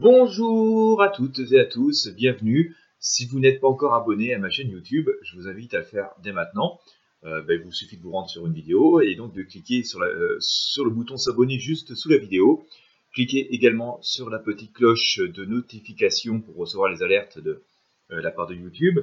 Bonjour à toutes et à tous, bienvenue. Si vous n'êtes pas encore abonné à ma chaîne YouTube, je vous invite à le faire dès maintenant. Euh, ben, il vous suffit de vous rendre sur une vidéo et donc de cliquer euh, sur le bouton s'abonner juste sous la vidéo. Cliquez également sur la petite cloche de notification pour recevoir les alertes de euh, la part de YouTube.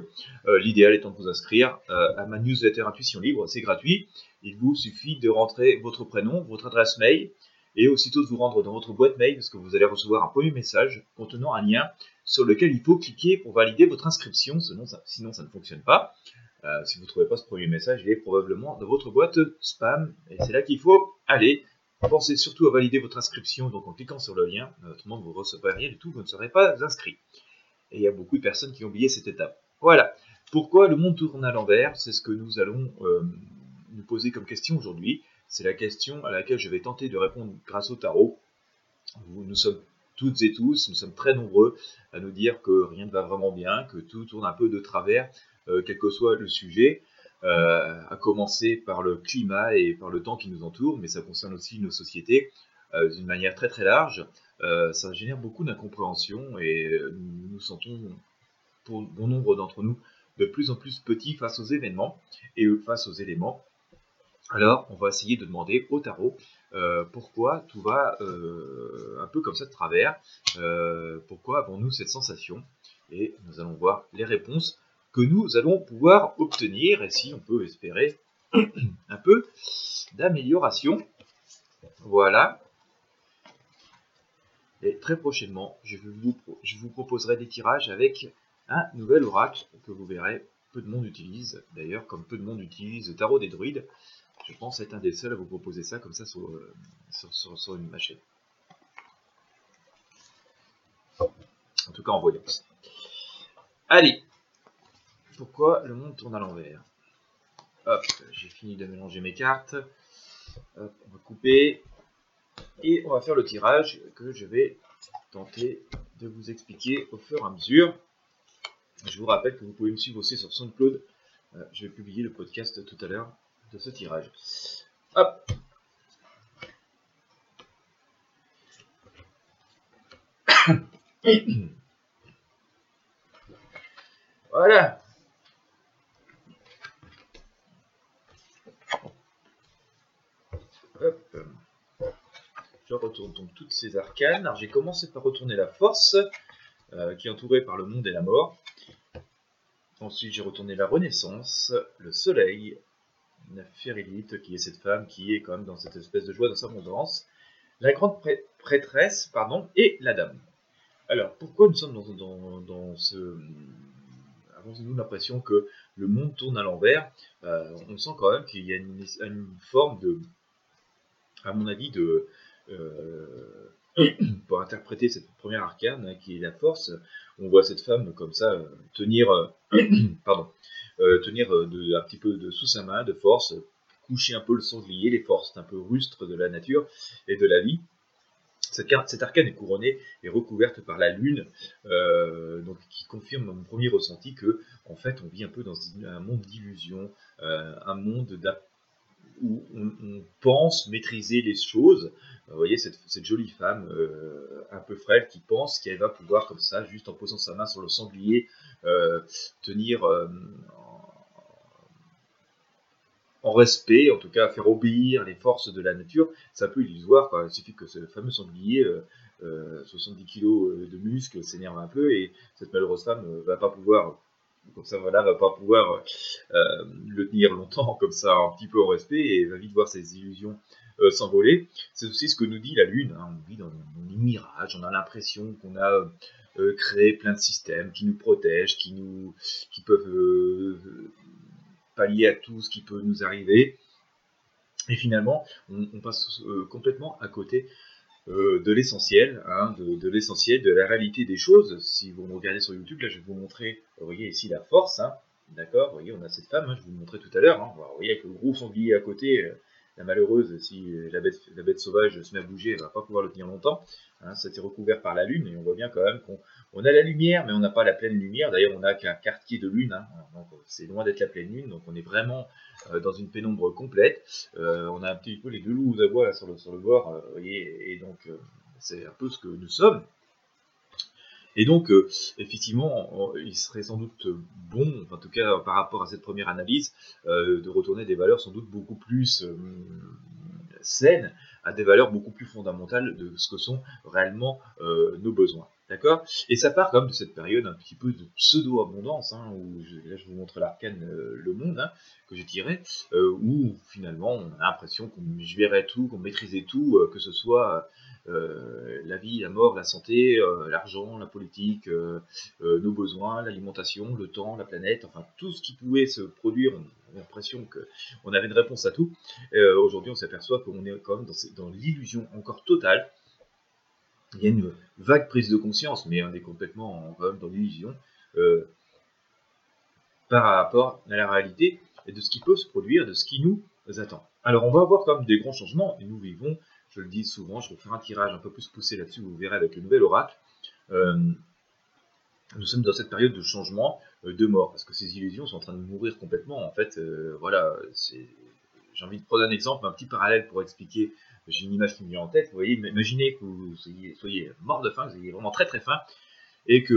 L'idéal étant de vous inscrire à ma newsletter Intuition Libre, c'est gratuit. Il vous suffit de rentrer votre prénom, votre adresse mail, et aussitôt de vous rendre dans votre boîte mail parce que vous allez recevoir un premier message contenant un lien sur lequel il faut cliquer pour valider votre inscription, sinon ça, ne fonctionne pas. Euh, si vous ne trouvez pas ce premier message, il est probablement dans votre boîte spam et c'est là qu'il faut aller. Pensez surtout à valider votre inscription donc en cliquant sur le lien, autrement vous ne recevrez rien du tout, vous ne serez pas inscrit. Et il y a beaucoup de personnes qui ont oublié cette étape. Voilà. Pourquoi le monde tourne à l'envers? C'est ce que nous allons euh, nous poser comme question aujourd'hui. C'est la question à laquelle je vais tenter de répondre grâce au tarot. Nous sommes toutes et tous, nous sommes très nombreux à nous dire que rien ne va vraiment bien, que tout tourne un peu de travers, euh, quel que soit le sujet, euh, à commencer par le climat et par le temps qui nous entoure, mais ça concerne aussi nos sociétés euh, d'une manière très très large. ça génère beaucoup d'incompréhension et nous nous sentons, pour bon nombre d'entre nous, de plus en plus petits face aux événements et face aux éléments alors, on va essayer de demander au tarot euh, pourquoi tout va euh, un peu comme ça de travers, euh, pourquoi avons-nous cette sensation, et nous allons voir les réponses que nous allons pouvoir obtenir, et si on peut espérer un peu d'amélioration. Voilà. Et très prochainement, je vous, je vous proposerai des tirages avec un nouvel oracle que vous verrez, peu de monde utilise, d'ailleurs, comme peu de monde utilise le tarot des druides. Je pense être un des seuls à vous proposer ça comme ça sur, euh, une machine. En tout cas en voyance. Allez, pourquoi le monde tourne à l'envers? Hop, j'ai fini de mélanger mes cartes. Hop, on va couper. Et on va faire le tirage que je vais tenter de vous expliquer au fur et à mesure. Je vous rappelle que vous pouvez me suivre aussi sur SoundCloud. Euh, je vais publier le podcast tout à l'heure de ce tirage. Hop Voilà. Hop. Je retourne donc toutes ces arcanes. Alors j'ai commencé par retourner la force, euh, qui est entourée par le monde et la mort. Ensuite j'ai retourné la renaissance, le soleil, Férilite, qui est cette femme qui est quand même dans cette espèce de joie, dans sa abondance, la grande prêtresse, pardon, et la dame. Alors, pourquoi nous sommes dans, dans, ce... Avons-nous l'impression que le monde tourne à l'envers euh, On sent quand même qu'il y a une, forme de, à mon avis, de... Euh, pour interpréter cette première arcane, hein, qui est la force, on voit cette femme comme ça euh, tenir, pardon, tenir euh, de, un petit peu de sous sa main, de force, coucher un peu le sanglier, les forces un peu rustres de la nature et de la vie. Cette, cette arcane est couronnée et recouverte par la lune, euh, donc qui confirme mon premier ressenti que, en fait, on vit un peu dans un monde d'illusion, un monde où on, pense maîtriser les choses. Vous voyez cette, jolie femme un peu frêle qui pense qu'elle va pouvoir comme ça, juste en posant sa main sur le sanglier, tenir en respect, en tout cas faire obéir les forces de la nature, c'est un peu illusoire. Il suffit que ce fameux sanglier, 70 euh, euh, kg euh, de muscles, s'énerve un peu et cette malheureuse femme ne va pas pouvoir, comme ça voilà, va pas pouvoir le tenir longtemps comme ça, un petit peu en respect et va vite voir ses illusions s'envoler. C'est aussi ce que nous dit la Lune. Hein. On vit dans, dans les mirages, on a l'impression qu'on a créé plein de systèmes qui nous protègent, qui nous, qui peuvent pallier à tout ce qui peut nous arriver. Et finalement, on, passe euh, complètement à côté euh, de l'essentiel, hein, de, l'essentiel, de la réalité des choses. Si vous me regardez sur YouTube, là, je vais vous montrer, vous voyez ici la force, hein, d'accord Vous voyez, on a cette femme, hein, je vous le montrais tout à l'heure. vous voyez avec le gros sanglier à côté, euh, la malheureuse, si la bête, sauvage se met à bouger, elle va pas pouvoir le tenir longtemps. Hein, C'était recouvert par la lune et on voit bien quand même qu'on a la lumière, mais on n'a pas la pleine lumière. D'ailleurs, on n'a qu'un quartier de lune, hein. c'est loin d'être la pleine lune, donc on est vraiment euh, dans une pénombre complète. Euh, on a un petit peu les deux loups à bois sur, le, bord, euh, et donc c'est un peu ce que nous sommes. Et donc, euh, effectivement, il serait sans doute bon, en tout cas par rapport à cette première analyse, euh, de retourner des valeurs sans doute beaucoup plus euh, saines à des valeurs beaucoup plus fondamentales de ce que sont réellement nos besoins. D'accord? Et ça part comme de cette période un petit peu de pseudo-abondance, hein, où là je vous montre l'arcane Le Monde, hein, que je dirais, où finalement on a l'impression qu'on gérait tout, qu'on maîtrisait tout, que ce soit euh, la vie, la mort, la santé, euh, l'argent, la politique, euh, nos besoins, l'alimentation, le temps, la planète, enfin tout ce qui pouvait se produire, on avait l'impression qu'on avait une réponse à tout. Aujourd'hui, on s'aperçoit qu'on est quand même dans, l'illusion encore totale. Il y a une vague prise de conscience, mais on est complètement quand même dans l'illusion par rapport à la réalité et de ce qui peut se produire, de ce qui nous attend. Alors on va avoir comme des grands changements, et nous vivons je le dis souvent, je vais faire un tirage un peu plus poussé là-dessus, vous verrez avec le nouvel oracle. Euh, nous sommes dans cette période de changement, euh, de mort, parce que ces illusions sont en train de mourir complètement. En fait, euh, voilà, j'ai envie de prendre un exemple, un petit parallèle pour expliquer. J'ai une image qui me vient en tête. Vous voyez, imaginez que vous soyez, mort de faim, que vous ayez vraiment très très faim, et que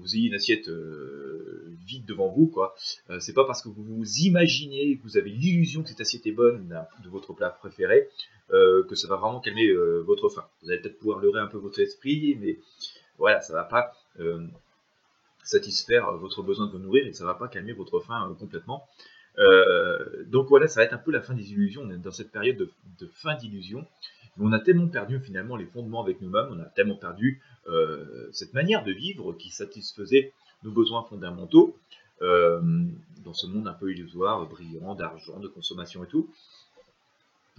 vous ayez une assiette euh, vide devant vous, quoi. Euh, c'est pas parce que vous vous imaginez, que vous avez l'illusion que cette assiette est bonne de votre plat préféré, euh, que ça va vraiment calmer votre faim. Vous allez peut-être pouvoir leurrer un peu votre esprit, mais voilà, ça va pas satisfaire votre besoin de vous nourrir et ça va pas calmer votre faim complètement. Donc voilà, ça va être un peu la fin des illusions. On est dans cette période de fin d'illusion on a tellement perdu finalement les fondements avec nous-mêmes, on a tellement perdu euh, cette manière de vivre qui satisfaisait nos besoins fondamentaux euh, dans ce monde un peu illusoire, brillant, d'argent, de consommation et tout,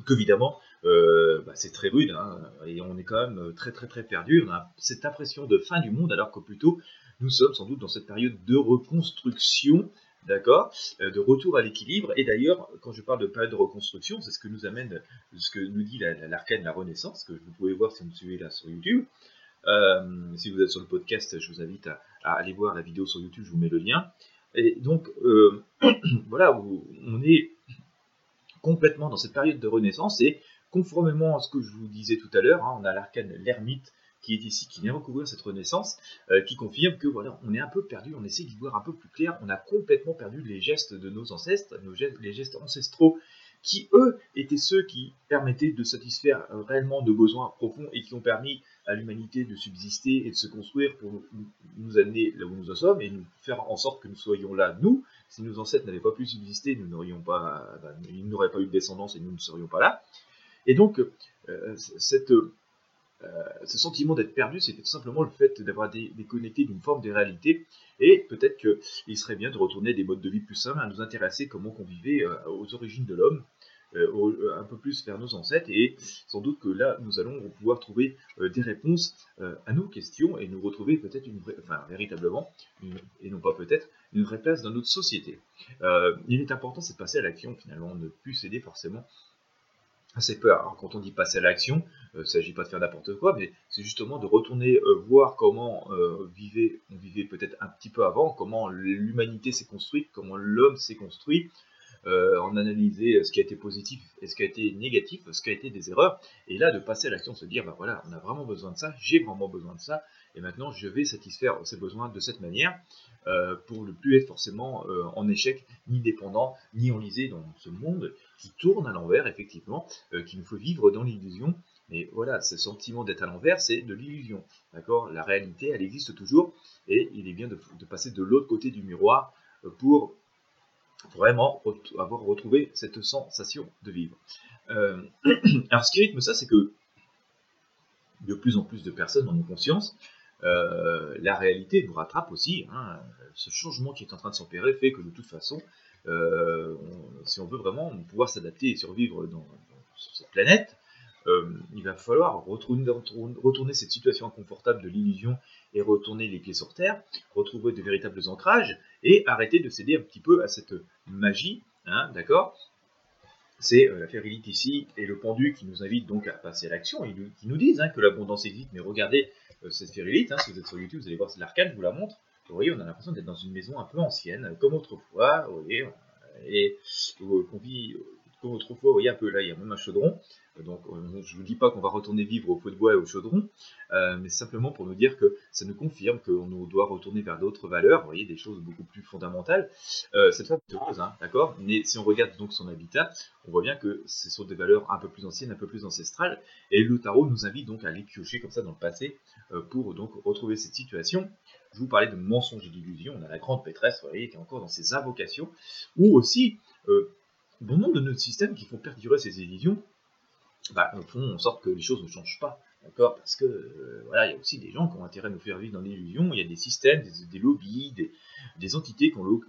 qu'évidemment, euh, bah, c'est très rude, hein, et on est quand même très très très perdu, on a cette impression de fin du monde, alors que plutôt nous sommes sans doute dans cette période de reconstruction d'accord, euh, de retour à l'équilibre. Et d'ailleurs, quand je parle de période de reconstruction, c'est ce que nous amène, ce que nous dit l'arcane la, Renaissance, que vous pouvez voir si vous me suivez là sur YouTube. Euh, si vous êtes sur le podcast, je vous invite à, aller voir la vidéo sur YouTube, je vous mets le lien. Et donc, euh, voilà, on est complètement dans cette période de renaissance et conformément à ce que je vous disais tout à l'heure, hein, on a l'arcane l'ermite qui est ici, qui vient recouvrir cette renaissance, euh, qui confirme que voilà, on est un peu perdu, on essaie d'y voir un peu plus clair, on a complètement perdu les gestes de nos ancêtres, nos gestes, les gestes ancestraux, qui eux étaient ceux qui permettaient de satisfaire euh, réellement de besoins profonds et qui ont permis à l'humanité de subsister et de se construire pour nous, amener là où nous en sommes et nous faire en sorte que nous soyons là, nous. Si nos ancêtres n'avaient pas pu subsister, nous n'aurions pas, ben, ils n'auraient pas eu de descendance et nous ne serions pas là. Et donc, cette, ce sentiment d'être perdu, c'était tout simplement le fait d'avoir déconnecté d'une forme de réalité. Et peut-être qu'il serait bien de retourner des modes de vie plus simples, à nous intéresser comment on vivait euh, aux origines de l'homme, euh, un peu plus vers nos ancêtres. Et sans doute que là, nous allons pouvoir trouver des réponses à nos questions et nous retrouver peut-être une enfin véritablement, et non pas peut-être, une vraie place dans notre société. il est important, de passer à l'action finalement, ne plus céder forcément assez peur. Alors quand on dit passer à l'action, euh, il ne s'agit pas de faire n'importe quoi, mais c'est justement de retourner euh, voir comment euh, vivait, on vivait peut-être un petit peu avant, comment l'humanité s'est construite, comment l'homme s'est construit, en analyser ce qui a été positif et ce qui a été négatif, ce qui a été des erreurs, et là de passer à l'action, se dire, bah voilà, on a vraiment besoin de ça, j'ai vraiment besoin de ça, et maintenant je vais satisfaire ces besoins de cette manière, pour ne plus être forcément en échec, ni dépendant, ni enlisé dans ce monde qui tourne à l'envers, effectivement, qu'il nous faut vivre dans l'illusion, mais voilà, ce sentiment d'être à l'envers, c'est de l'illusion. D'accord? La réalité, elle existe toujours, et il est bien de, passer de l'autre côté du miroir euh, pour vraiment avoir retrouvé cette sensation de vivre. Euh, alors, ce qui rythme ça, c'est que de plus en plus de personnes en ont conscience. Euh, la réalité nous rattrape aussi. Hein. Ce changement qui est en train de s'opérer fait que de toute façon, si on veut vraiment pouvoir s'adapter et survivre sur cette planète, euh, il va falloir retourner, cette situation inconfortable de l'illusion et retourner les pieds sur terre, retrouver de véritables ancrages et arrêter de céder un petit peu à cette magie, hein, d'accord? C'est euh, la férilite ici et le pendu qui nous invite donc à passer à l'action, qui nous disent hein, que l'abondance existe, mais regardez euh, cette férilite, hein, si vous êtes sur YouTube, vous allez voir, c'est l'arcane, je vous la montre, vous voyez, on a l'impression d'être dans une maison un peu ancienne, comme autrefois, vous voyez, et qu'on vit comme autrefois, vous voyez un peu là, il y a même un chaudron. Donc je ne vous dis pas qu'on va retourner vivre au feu de bois et au chaudron, mais simplement pour nous dire que ça nous confirme qu'on doit retourner vers d'autres valeurs, vous voyez, des choses beaucoup plus fondamentales. cette femme est heureuse, hein, d'accord? Mais si on regarde donc son habitat, on voit bien que ce sont des valeurs un peu plus anciennes, un peu plus ancestrales, et le tarot nous invite donc à aller piocher comme ça dans le passé pour donc retrouver cette situation je vous parlais de mensonges et d'illusions. On a la grande pétresse, vous voyez, qui est encore dans ses invocations, ou aussi euh, bon nombre de notre systèmes qui font perdurer ces illusions, bah, font en sorte que les choses ne changent pas. D'accord Parce que euh, voilà, il y a aussi des gens qui ont intérêt à nous faire vivre dans l'illusion. Il y a des systèmes, des, lobbies, des, entités qui ont,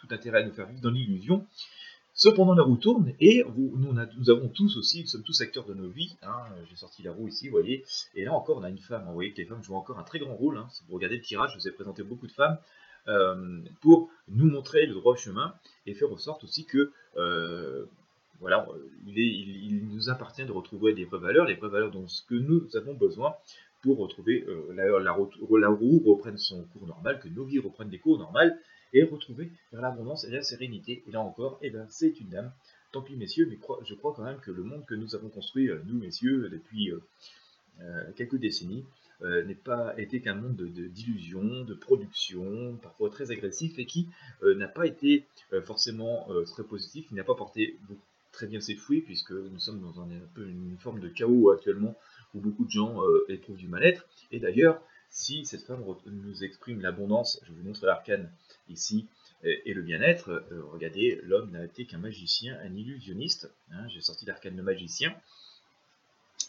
tout intérêt à nous faire vivre dans l'illusion. Cependant, la roue tourne et nous, avons tous aussi, nous sommes tous acteurs de nos vies. Hein. J'ai sorti la roue ici, vous voyez. Et là encore, on a une femme. Vous voyez que les femmes jouent encore un très grand rôle. Hein. Si vous regardez le tirage, je vous ai présenté beaucoup de femmes euh, pour nous montrer le droit chemin et faire en sorte aussi que euh, voilà, il, nous appartient de retrouver des vraies valeurs, les vraies valeurs dont ce que nous avons besoin pour retrouver euh, la, la, la, roue reprenne son cours normal, que nos vies reprennent des cours normales et retrouver vers l'abondance et la sérénité. Et là encore, eh ben, c'est une dame. Tant pis, messieurs, mais je crois quand même que le monde que nous avons construit, euh, nous, messieurs, depuis euh, euh, quelques décennies, n'est pas été qu'un monde d'illusions, de, de, production, parfois très agressif, et qui n'a pas été forcément très positif, il n'a pas porté très bien ses fruits, puisque nous sommes dans une forme de chaos actuellement, où beaucoup de gens éprouvent du mal-être. Et d'ailleurs, si cette femme nous exprime l'abondance, je vous montre l'arcane ici, et le bien-être, euh, regardez, l'homme n'a été qu'un magicien, un illusionniste, hein, j'ai sorti l'arcane de magicien,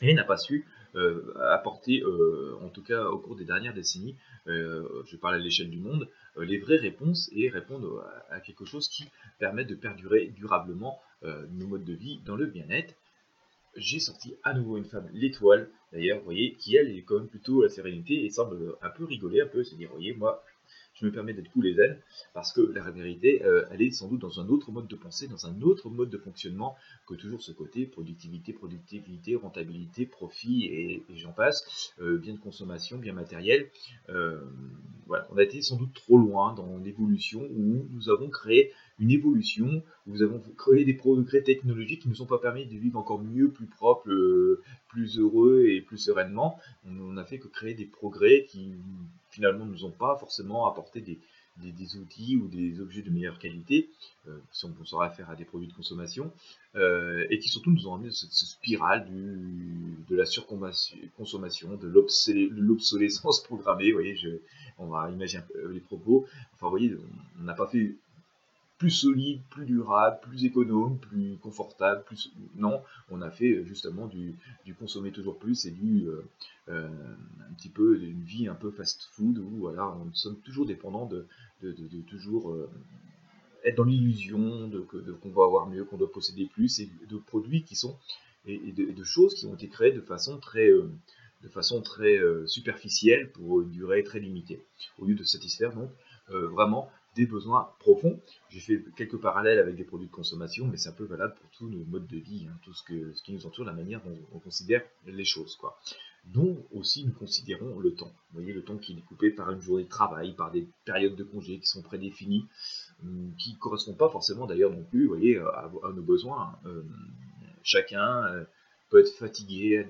et n'a pas su euh, apporter, euh, en tout cas au cours des dernières décennies, je parle à l'échelle du monde, les vraies réponses et répondre à, quelque chose qui permet de perdurer durablement nos modes de vie dans le bien-être. J'ai sorti à nouveau une femme, l'étoile, d'ailleurs, vous voyez, qui elle est quand même plutôt la sérénité et semble un peu rigoler, un peu, se dire, voyez, moi, je me permets d'être cool les ailes, parce que la vérité, euh, elle est sans doute dans un autre mode de pensée, dans un autre mode de fonctionnement que toujours ce côté productivité, productivité, rentabilité, profit et, j'en passe, euh, bien de consommation, bien matériel. Euh, voilà, on a été sans doute trop loin dans l'évolution où nous avons créé une évolution, où nous avons créé des progrès technologiques qui ne nous ont pas permis de vivre encore mieux, plus propre, plus heureux et plus sereinement. On n'a fait que créer des progrès qui finalement ne nous ont pas forcément apporté des, outils ou des objets de meilleure qualité, si on pense faire à des produits de consommation, euh, et qui surtout nous ont amené cette, cette spirale de la surconsommation, de l'obsolescence programmée. Vous voyez, on va imaginer les propos. Enfin, vous voyez, on n'a pas fait plus solide, plus durable, plus économe, plus confortable, plus non, on a fait euh, justement du, consommer toujours plus et du euh, euh, un petit peu d'une vie un peu fast-food où voilà, on sommes toujours dépendants de, de, toujours être dans l'illusion de, qu'on va avoir mieux, qu'on doit posséder plus et de produits qui sont et, de, choses qui ont été créées de façon très de façon très superficielle pour une durée très limitée, au lieu de satisfaire donc vraiment des besoins profonds. J'ai fait quelques parallèles avec des produits de consommation, mais c'est un peu valable pour tous nos modes de vie, hein, tout ce, que, ce qui nous entoure, la manière dont on considère les choses. Quoi. Dont aussi nous considérons le temps. Voyez, le temps qui est découpé par une journée de travail, par des périodes de congés qui sont prédéfinies, hum, qui ne correspondent pas forcément d'ailleurs non plus voyez, à, nos besoins. Hein. Hum, chacun euh, peut être fatigué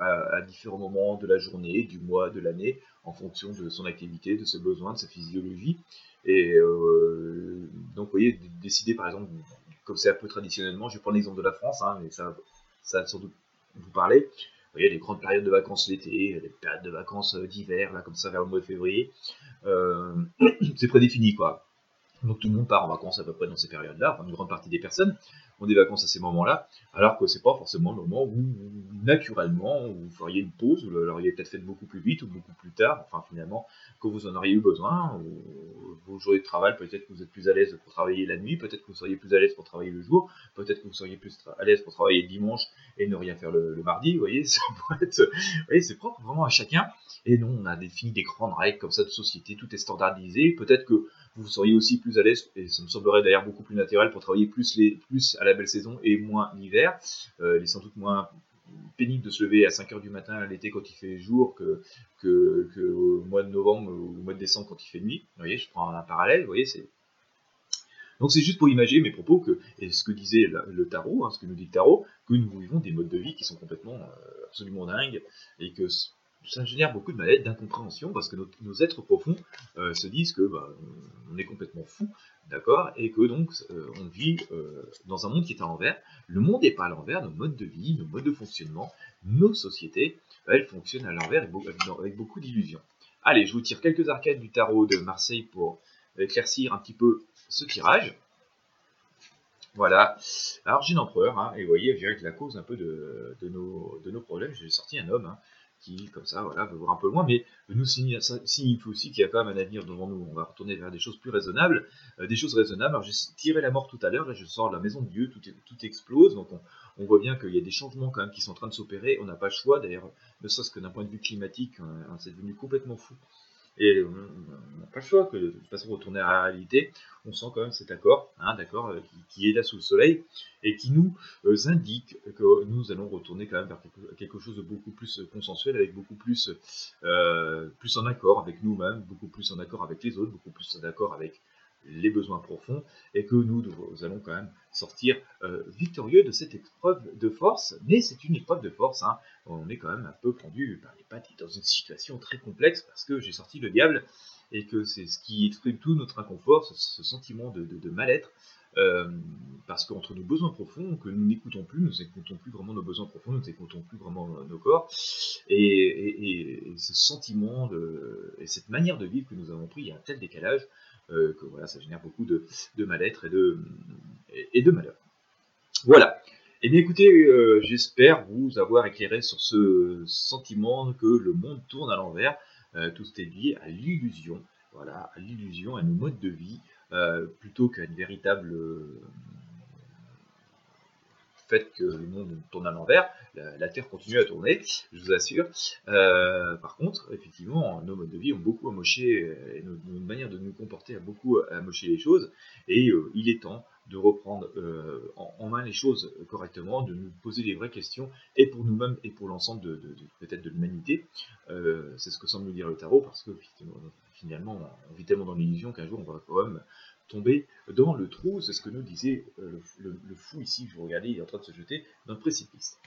à, différents moments de la journée, du mois, de l'année, en fonction de son activité, de ses besoins, de sa physiologie. Et euh, donc, vous voyez, décider par exemple, comme c'est un peu traditionnellement, je vais prendre l'exemple de la France, hein, mais ça, ça va sans doute vous parler. Vous voyez, les grandes périodes de vacances l'été, les périodes de vacances euh, d'hiver, là, comme ça, vers le mois de février, euh, c'est prédéfini, quoi. Donc tout le monde part en vacances à peu près dans ces périodes-là, enfin une grande partie des personnes ont des vacances à ces moments-là, alors que c'est pas forcément le moment où, naturellement, vous feriez une pause, vous l'auriez peut-être fait beaucoup plus vite ou beaucoup plus tard, enfin finalement, que vous en auriez eu besoin, vos journées de travail, peut-être que vous êtes plus à l'aise pour travailler la nuit, peut-être que vous seriez plus à l'aise pour travailler le jour, peut-être que vous seriez plus à l'aise pour travailler le dimanche et ne rien faire le, mardi, vous voyez, c'est propre vraiment à chacun, et non, on a défini des grandes règles comme ça de société, tout est standardisé, peut-être que vous seriez aussi plus à l'aise, et ça me semblerait d'ailleurs beaucoup plus naturel pour travailler plus, les, à la belle saison et moins l'hiver. Euh, il est sans doute moins pénible de se lever à 5h du matin à l'été quand il fait jour que, que, au mois de novembre ou au mois de décembre quand il fait nuit. Vous voyez, je prends un parallèle, vous voyez, c'est Donc c'est juste pour imaginer mes propos que, et ce que disait le tarot, hein, ce que nous dit le tarot, que nous vivons des modes de vie qui sont complètement euh, absolument dingues et que ça génère beaucoup de mal d'incompréhension, parce que nos, êtres profonds euh, se disent que bah, on est complètement fou, d'accord, et que donc euh, on vit dans un monde qui est à l'envers. Le monde n'est pas à l'envers, nos modes de vie, nos modes de fonctionnement, nos sociétés, elles fonctionnent à l'envers avec beaucoup d'illusions. Allez, je vous tire quelques arcades du tarot de Marseille pour éclaircir un petit peu ce tirage. Voilà. Alors j'ai l'empereur, hein, et vous voyez, je dirais que la cause un peu de, nos, de nos, problèmes, j'ai sorti un homme hein, qui, comme ça, voilà, veut voir un peu loin, mais nous signifie aussi qu'il y a quand même un avenir devant nous. On va retourner vers des choses plus raisonnables, euh, des choses raisonnables. Alors j'ai tiré la mort tout à l'heure, là je sors de la maison de Dieu, tout, tout explose, donc on, voit bien qu'il y a des changements quand même qui sont en train de s'opérer. On n'a pas le choix, d'ailleurs, ne serait-ce que d'un point de vue climatique, hein, c'est devenu complètement fou. Et on n'a pas le choix que de toute façon retourner à la réalité. On sent quand même cet accord, hein, d'accord, euh, qui, est là sous le soleil et qui nous euh, indique que nous allons retourner quand même vers quelque, chose de beaucoup plus consensuel, avec beaucoup plus, euh, plus en accord avec nous-mêmes, beaucoup plus en accord avec les autres, beaucoup plus en accord avec les besoins profonds, et que nous, allons quand même sortir euh, victorieux de cette épreuve de force, mais c'est une épreuve de force, hein. on est quand même un peu pendu par les pattes dans une situation très complexe, parce que j'ai sorti le diable, et que c'est ce qui exprime tout notre inconfort, ce, sentiment de, mal-être, euh, parce qu'entre nos besoins profonds, que nous n'écoutons plus, nous n'écoutons plus vraiment nos besoins profonds, nous n'écoutons plus vraiment nos corps, et, ce sentiment et cette manière de vivre que nous avons pris, il y a un tel décalage euh, que voilà, ça génère beaucoup de, mal-être et de, malheur. Voilà. Eh bien écoutez, euh, j'espère vous avoir éclairé sur ce sentiment que le monde tourne à l'envers. Euh, tout est lié à l'illusion, voilà, à l'illusion, à nos modes de vie, plutôt qu'à une véritable fait que le monde tourne à l'envers, la, Terre continue à tourner, je vous assure. Euh, par contre, effectivement, nos modes de vie ont beaucoup amoché, euh, et notre, manière de nous comporter a beaucoup amoché les choses, et euh, il est temps de reprendre en, main les choses correctement, de nous poser les vraies questions, et pour nous-mêmes et pour l'ensemble de, peut-être de l'humanité. C'est ce que semble nous dire le tarot, parce que finalement, on vit tellement dans l'illusion qu'un jour on va quand même tomber dans le trou, c'est ce que nous disait euh, le, fou ici, vous regardez, il est en train de se jeter dans le précipice.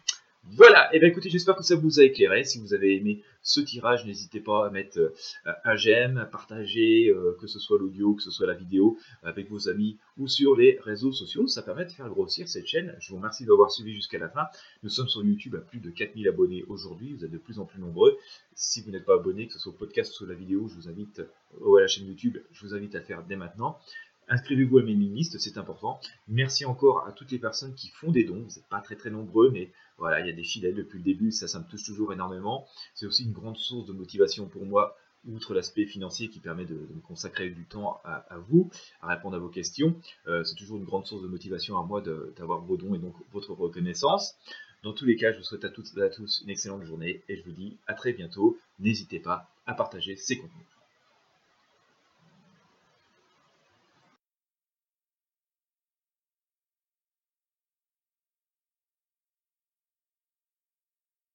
Voilà, et eh bien écoutez, j'espère que ça vous a éclairé. Si vous avez aimé ce tirage, n'hésitez pas à mettre euh, un j'aime, à partager, euh, que ce soit l'audio, que ce soit la vidéo, avec vos amis ou sur les réseaux sociaux. Ça permet de faire grossir cette chaîne. Je vous remercie d'avoir suivi jusqu'à la fin. Nous sommes sur YouTube à plus de 4000 abonnés aujourd'hui. Vous êtes de plus en plus nombreux. Si vous n'êtes pas abonné, que ce soit au podcast ou sur la vidéo, je vous invite, ou à la chaîne YouTube, je vous invite à faire dès maintenant. Inscrivez-vous à mes listes, c'est important. Merci encore à toutes les personnes qui font des dons. Vous n'êtes pas très très nombreux, mais voilà, il y a des fidèles depuis le début, ça, ça me touche toujours énormément. C'est aussi une grande source de motivation pour moi, outre l'aspect financier qui permet de, me consacrer du temps à, vous, à répondre à vos questions. Euh, c'est toujours une grande source de motivation à moi d'avoir vos dons et donc votre reconnaissance. Dans tous les cas, je vous souhaite à toutes et à tous une excellente journée et je vous dis à très bientôt. N'hésitez pas à partager ces contenus.